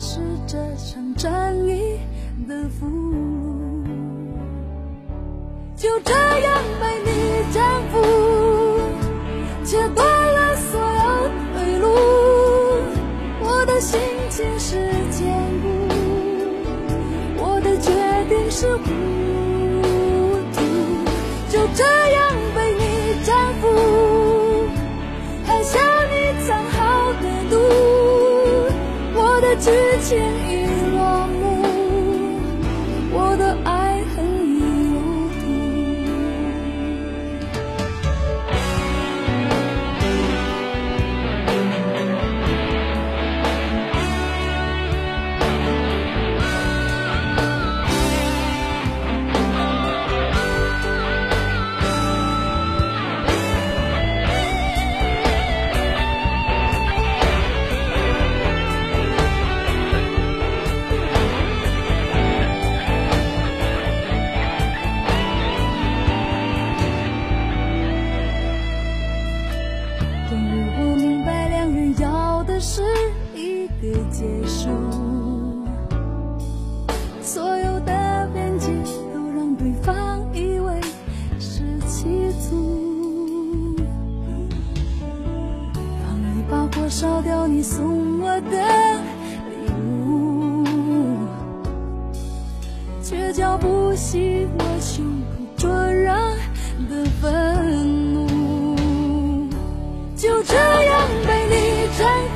是这场战役的俘虏，就这样被你征服，切断了所有退路。我的心情是坚固，我的决定是时间束，所有的辩解都让对方以为是欺负。放一把火烧掉你送我的礼物，却浇不熄我胸口灼热的愤怒。就这样被你征服，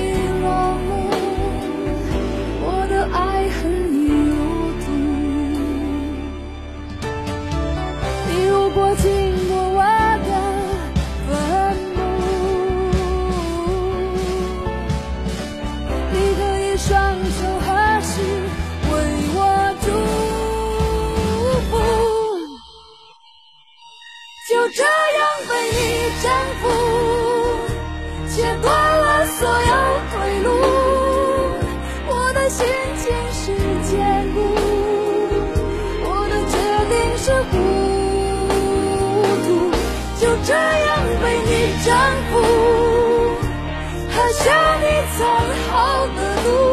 果经过我的坟墓，你可以双手合十为我祝福。就这样被你征服，切断更好的路。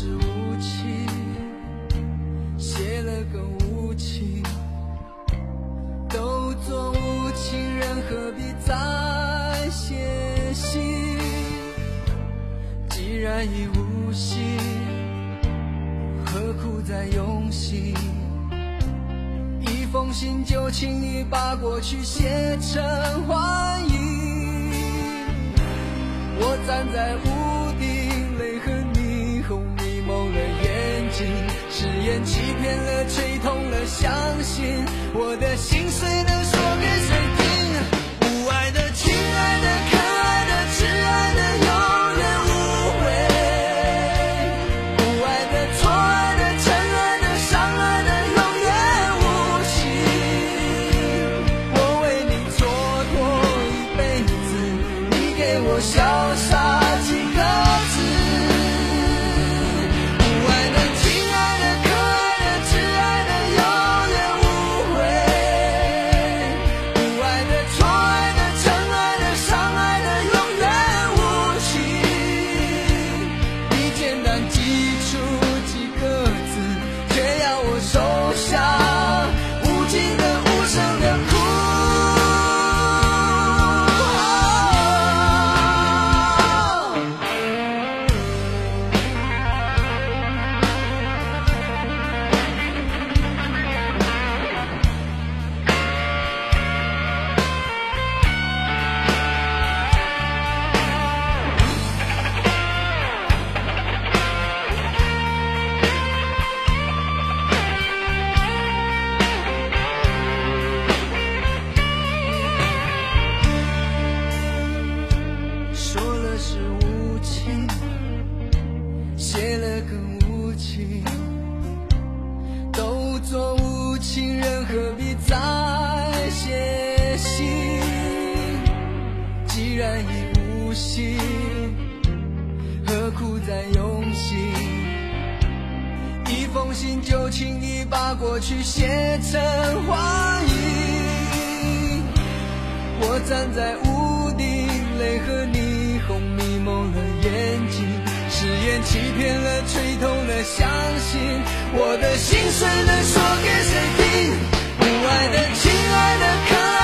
是无情，写了个无情，都做无情人，何必再写信？既然已无心，何苦再用心？一封信就请你把过去写成幻影。我站在无。变了，吹痛了，相信我的心碎何苦再用心？一封信就轻易把过去写成幻影。我站在屋顶，泪和霓虹迷蒙了眼睛，誓言欺骗了，吹痛了，相信我的心碎能说给谁听？不爱的、亲爱的、可